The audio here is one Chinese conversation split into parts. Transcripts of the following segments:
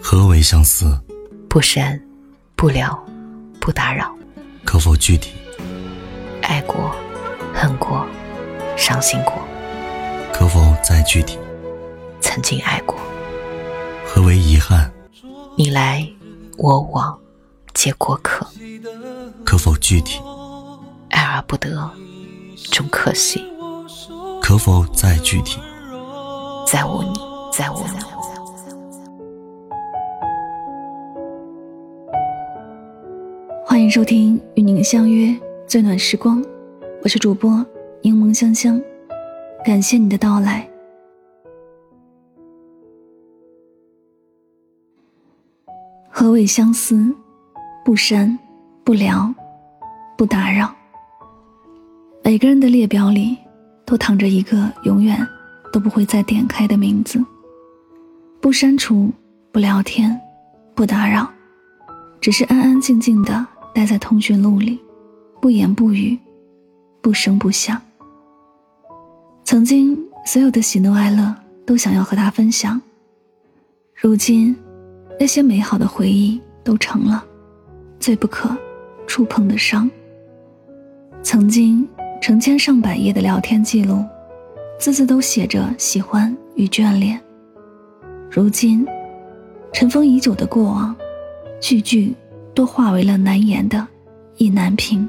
何为相思？不删，不聊，不打扰。可否具体？爱过，恨过，伤心过。可否再具体？曾经爱过。何为遗憾？你来，我往，皆过客。可否具体？爱而不得，终可惜。可否再具体？再无你，再无你。欢迎收听与您相约最暖时光，我是主播柠檬香香，感谢你的到来。何为相思？不删，不聊，不打扰。每个人的列表里，都躺着一个永远都不会再点开的名字。不删除，不聊天，不打扰，只是安安静静的。待在通讯录里，不言不语，不声不响。曾经所有的喜怒哀乐都想要和他分享，如今那些美好的回忆都成了最不可触碰的伤。曾经成千上百页的聊天记录，字字都写着喜欢与眷恋，如今尘封已久的过往，句句。都化为了难言的意难平，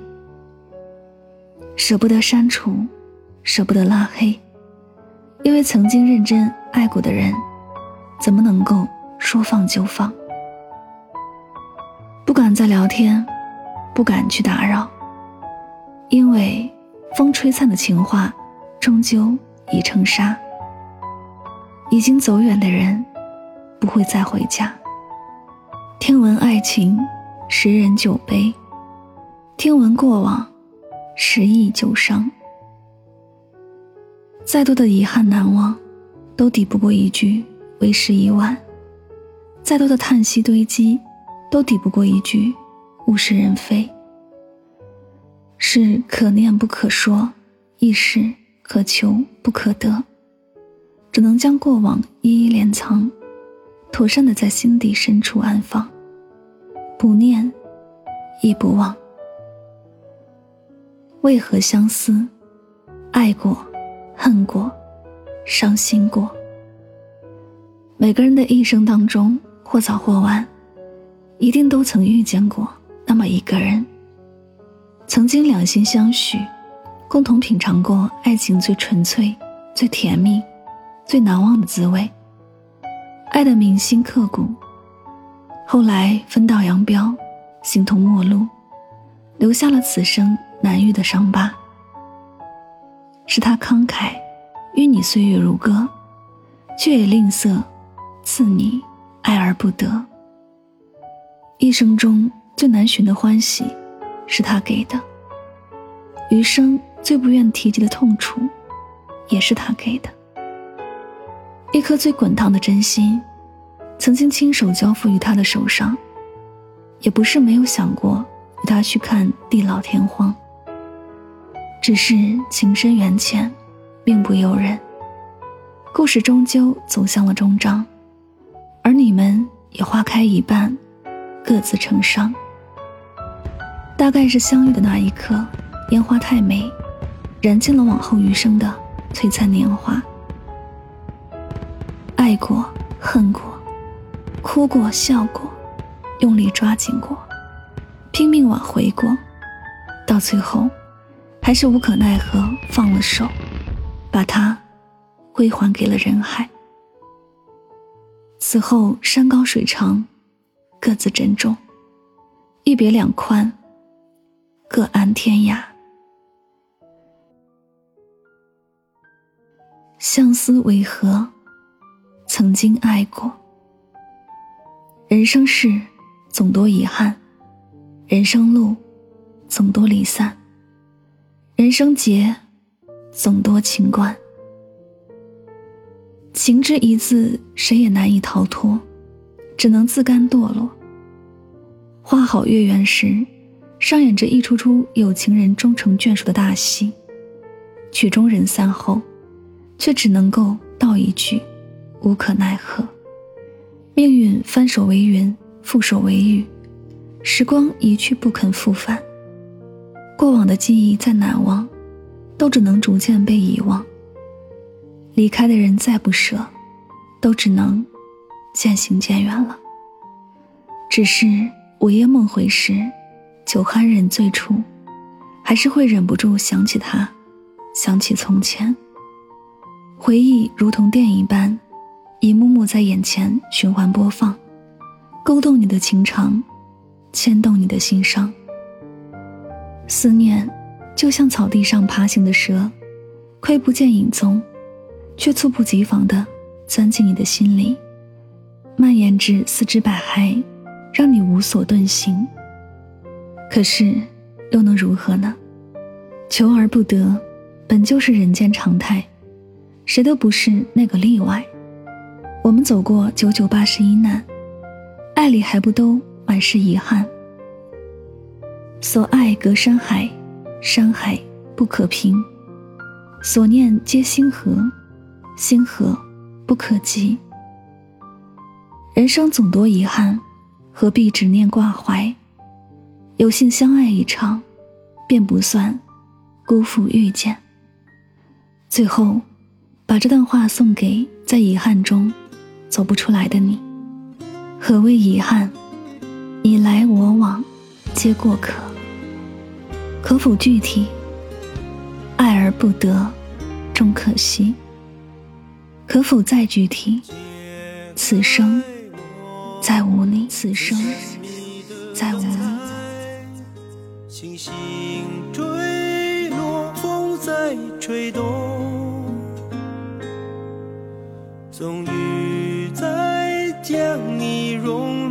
舍不得删除，舍不得拉黑，因为曾经认真爱过的人，怎么能够说放就放？不敢再聊天，不敢去打扰，因为风吹散的情话，终究已成沙。已经走远的人，不会再回家。听闻爱情。十人酒杯，听闻过往，十亿旧伤。再多的遗憾难忘，都抵不过一句为时已晚；再多的叹息堆积，都抵不过一句物是人非。是可念不可说，亦是可求不可得，只能将过往一一敛藏，妥善的在心底深处安放。不念，亦不忘。为何相思？爱过，恨过，伤心过。每个人的一生当中，或早或晚，一定都曾遇见过那么一个人。曾经两心相许，共同品尝过爱情最纯粹、最甜蜜、最难忘的滋味，爱的铭心刻骨。后来分道扬镳，形同陌路，留下了此生难愈的伤疤。是他慷慨，与你岁月如歌，却也吝啬，赐你爱而不得。一生中最难寻的欢喜，是他给的；余生最不愿提及的痛楚，也是他给的。一颗最滚烫的真心。曾经亲手交付于他的手上，也不是没有想过与他去看地老天荒。只是情深缘浅，并不由人。故事终究走向了终章，而你们也花开一半，各自成伤。大概是相遇的那一刻，烟花太美，燃尽了往后余生的璀璨年华。爱过，恨过。哭过，笑过，用力抓紧过，拼命挽回过，到最后，还是无可奈何放了手，把它归还给了人海。此后山高水长，各自珍重，一别两宽，各安天涯。相思为何？曾经爱过。人生事，总多遗憾；人生路，总多离散；人生劫，总多情关。情之一字，谁也难以逃脱，只能自甘堕落。花好月圆时，上演着一出出有情人终成眷属的大戏；曲终人散后，却只能够道一句：无可奈何。命运翻手为云，覆手为雨，时光一去不肯复返。过往的记忆再难忘，都只能逐渐被遗忘。离开的人再不舍，都只能渐行渐远了。只是午夜梦回时，酒酣人醉处，还是会忍不住想起他，想起从前。回忆如同电影般，一幕幕在眼前循环播放，勾动你的情长，牵动你的心伤。思念就像草地上爬行的蛇，窥不见影踪。却猝不及防地钻进你的心里，蔓延至四肢百骸，让你无所遁形。可是，又能如何呢？求而不得，本就是人间常态，谁都不是那个例外。我们走过九九八十一难，爱里还不都满是遗憾？所爱隔山海，山海不可平；所念皆星河。星河不可及，人生总多遗憾，何必执念挂怀？有幸相爱一场，便不算辜负遇见。最后，把这段话送给在遗憾中走不出来的你。何谓遗憾？你来我往，皆过客。可否具体？爱而不得，终可惜。可否再具体？此生再无你，此生再无你。星星坠落，风在吹动，终于将你融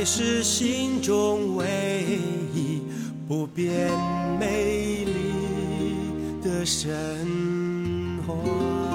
也是心中唯一不变美丽的神话。